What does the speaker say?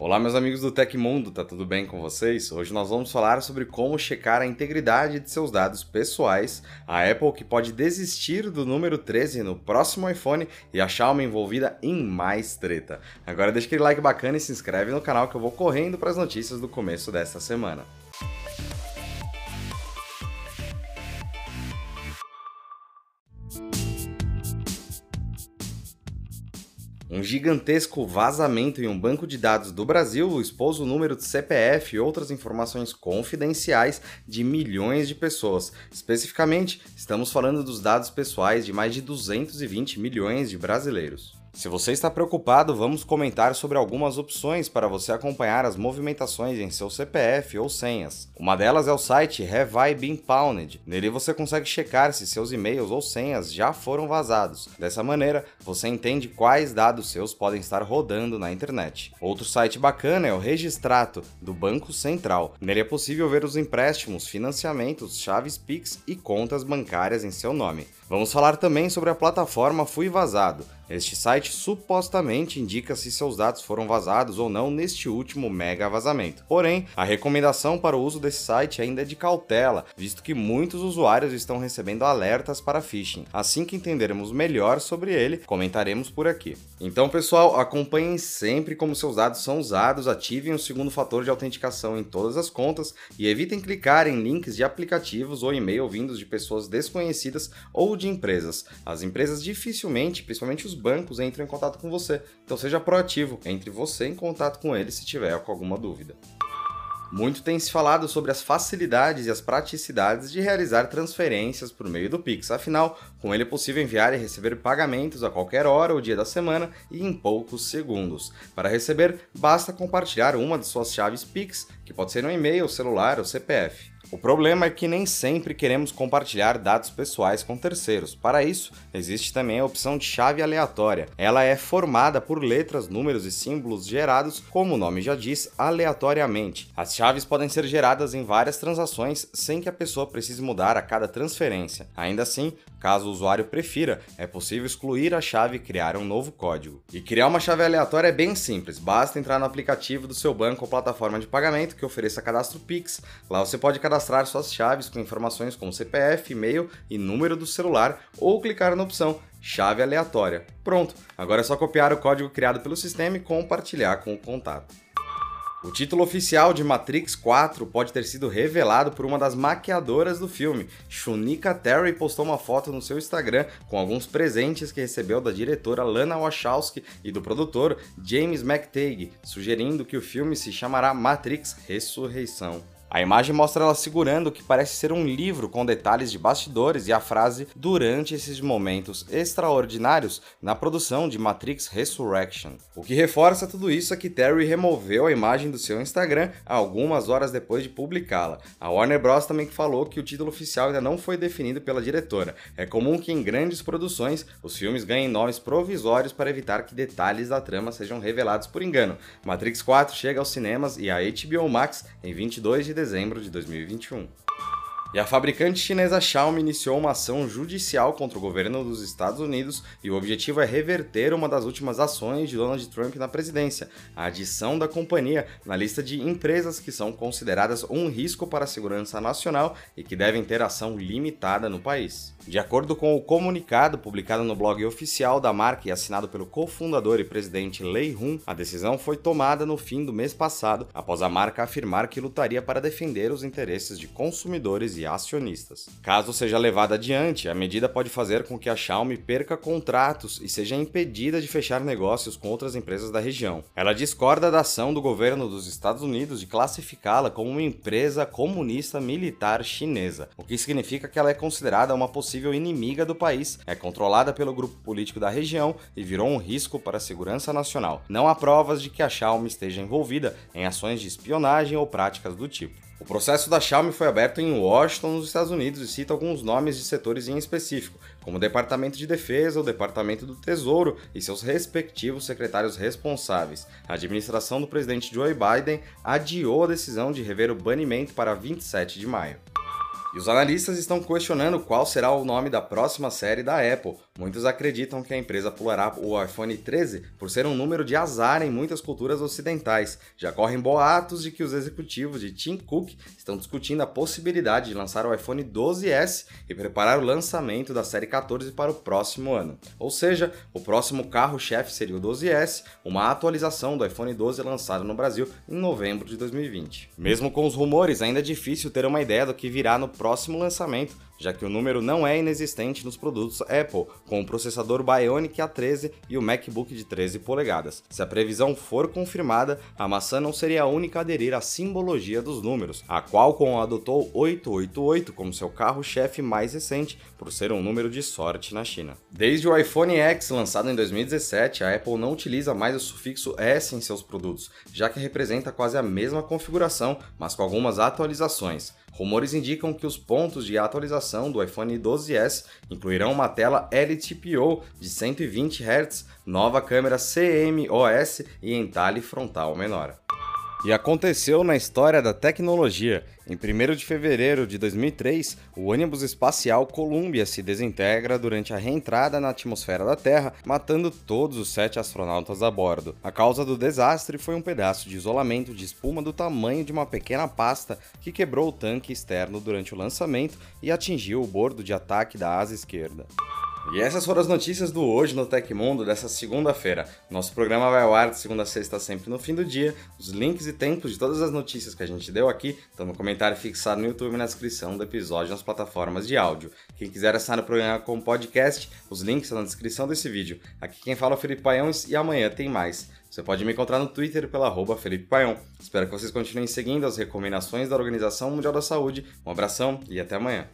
Olá, meus amigos do Tecmundo, tá tudo bem com vocês? Hoje nós vamos falar sobre como checar a integridade de seus dados pessoais, a Apple que pode desistir do número 13 no próximo iPhone e a Xiaomi envolvida em mais treta. Agora deixa aquele like bacana e se inscreve no canal que eu vou correndo para as notícias do começo desta semana. Um gigantesco vazamento em um banco de dados do Brasil expôs o número de CPF e outras informações confidenciais de milhões de pessoas. Especificamente, estamos falando dos dados pessoais de mais de 220 milhões de brasileiros. Se você está preocupado, vamos comentar sobre algumas opções para você acompanhar as movimentações em seu CPF ou senhas. Uma delas é o site Have I Been Pwned. Nele você consegue checar se seus e-mails ou senhas já foram vazados. Dessa maneira, você entende quais dados seus podem estar rodando na internet. Outro site bacana é o Registrato, do Banco Central. Nele é possível ver os empréstimos, financiamentos, chaves Pix e contas bancárias em seu nome. Vamos falar também sobre a plataforma Fui Vazado. Este site supostamente indica se seus dados foram vazados ou não neste último mega vazamento. Porém, a recomendação para o uso desse site ainda é de cautela, visto que muitos usuários estão recebendo alertas para phishing. Assim que entendermos melhor sobre ele, comentaremos por aqui. Então, pessoal, acompanhem sempre como seus dados são usados, ativem o segundo fator de autenticação em todas as contas e evitem clicar em links de aplicativos ou e-mail vindos de pessoas desconhecidas ou de empresas. As empresas dificilmente, principalmente os bancos, entram em contato com você. Então seja proativo, entre você em contato com eles se tiver com alguma dúvida. Muito tem se falado sobre as facilidades e as praticidades de realizar transferências por meio do Pix. Afinal, com ele é possível enviar e receber pagamentos a qualquer hora ou dia da semana e em poucos segundos. Para receber, basta compartilhar uma de suas chaves Pix, que pode ser um e-mail, celular ou CPF. O problema é que nem sempre queremos compartilhar dados pessoais com terceiros. Para isso, existe também a opção de chave aleatória. Ela é formada por letras, números e símbolos gerados, como o nome já diz, aleatoriamente. As chaves podem ser geradas em várias transações sem que a pessoa precise mudar a cada transferência. Ainda assim, caso o usuário prefira, é possível excluir a chave e criar um novo código. E criar uma chave aleatória é bem simples, basta entrar no aplicativo do seu banco ou plataforma de pagamento que ofereça cadastro Pix. Lá você pode cadastrar suas chaves com informações como CPF, e-mail e número do celular ou clicar na opção chave aleatória. Pronto, agora é só copiar o código criado pelo sistema e compartilhar com o contato. O título oficial de Matrix 4 pode ter sido revelado por uma das maquiadoras do filme. Shunika Terry postou uma foto no seu Instagram com alguns presentes que recebeu da diretora Lana Wachowski e do produtor James McTagg, sugerindo que o filme se chamará Matrix Ressurreição. A imagem mostra ela segurando o que parece ser um livro com detalhes de bastidores e a frase durante esses momentos extraordinários na produção de Matrix Resurrection. O que reforça tudo isso é que Terry removeu a imagem do seu Instagram algumas horas depois de publicá-la. A Warner Bros. também falou que o título oficial ainda não foi definido pela diretora. É comum que em grandes produções os filmes ganhem nomes provisórios para evitar que detalhes da trama sejam revelados por engano. Matrix 4 chega aos cinemas e a HBO Max em 22 de dezembro de 2021. E a fabricante chinesa Xiaomi iniciou uma ação judicial contra o governo dos Estados Unidos e o objetivo é reverter uma das últimas ações de Donald Trump na presidência, a adição da companhia na lista de empresas que são consideradas um risco para a segurança nacional e que devem ter ação limitada no país. De acordo com o comunicado publicado no blog oficial da marca e assinado pelo cofundador e presidente Lei Hun, a decisão foi tomada no fim do mês passado, após a marca afirmar que lutaria para defender os interesses de consumidores e acionistas. Caso seja levada adiante, a medida pode fazer com que a Xiaomi perca contratos e seja impedida de fechar negócios com outras empresas da região. Ela discorda da ação do governo dos Estados Unidos de classificá-la como uma empresa comunista militar chinesa, o que significa que ela é considerada uma possível inimiga do país, é controlada pelo grupo político da região e virou um risco para a segurança nacional. Não há provas de que a Xiaomi esteja envolvida em ações de espionagem ou práticas do tipo. O processo da Xiaomi foi aberto em Washington, nos Estados Unidos, e cita alguns nomes de setores em específico, como o Departamento de Defesa, o Departamento do Tesouro e seus respectivos secretários responsáveis. A administração do presidente Joe Biden adiou a decisão de rever o banimento para 27 de maio. Os analistas estão questionando qual será o nome da próxima série da Apple. Muitos acreditam que a empresa pulará o iPhone 13 por ser um número de azar em muitas culturas ocidentais. Já correm boatos de que os executivos de Tim Cook estão discutindo a possibilidade de lançar o iPhone 12S e preparar o lançamento da série 14 para o próximo ano. Ou seja, o próximo carro-chefe seria o 12S, uma atualização do iPhone 12 lançado no Brasil em novembro de 2020. Mesmo com os rumores, ainda é difícil ter uma ideia do que virá no próximo lançamento, já que o número não é inexistente nos produtos Apple, com o processador Bionic A13 e o MacBook de 13 polegadas. Se a previsão for confirmada, a maçã não seria a única a aderir à simbologia dos números. A Qualcomm adotou 888 como seu carro-chefe mais recente, por ser um número de sorte na China. Desde o iPhone X, lançado em 2017, a Apple não utiliza mais o sufixo S em seus produtos, já que representa quase a mesma configuração, mas com algumas atualizações. Rumores indicam que os pontos de atualização do iPhone 12S incluirão uma tela LTPO de 120 Hz, nova câmera CMOS e entalhe frontal menor. E aconteceu na história da tecnologia. Em 1 de fevereiro de 2003, o ônibus espacial Columbia se desintegra durante a reentrada na atmosfera da Terra, matando todos os sete astronautas a bordo. A causa do desastre foi um pedaço de isolamento de espuma do tamanho de uma pequena pasta que quebrou o tanque externo durante o lançamento e atingiu o bordo de ataque da asa esquerda. E essas foram as notícias do Hoje no Tecmundo dessa segunda-feira. Nosso programa vai ao ar de segunda a sexta sempre no fim do dia. Os links e tempos de todas as notícias que a gente deu aqui estão no comentário fixado no YouTube e na descrição do episódio nas plataformas de áudio. Quem quiser assinar o programa como podcast, os links estão na descrição desse vídeo. Aqui quem fala é o Felipe Paião e amanhã tem mais. Você pode me encontrar no Twitter pela Felipe Paião. Espero que vocês continuem seguindo as recomendações da Organização Mundial da Saúde. Um abração e até amanhã.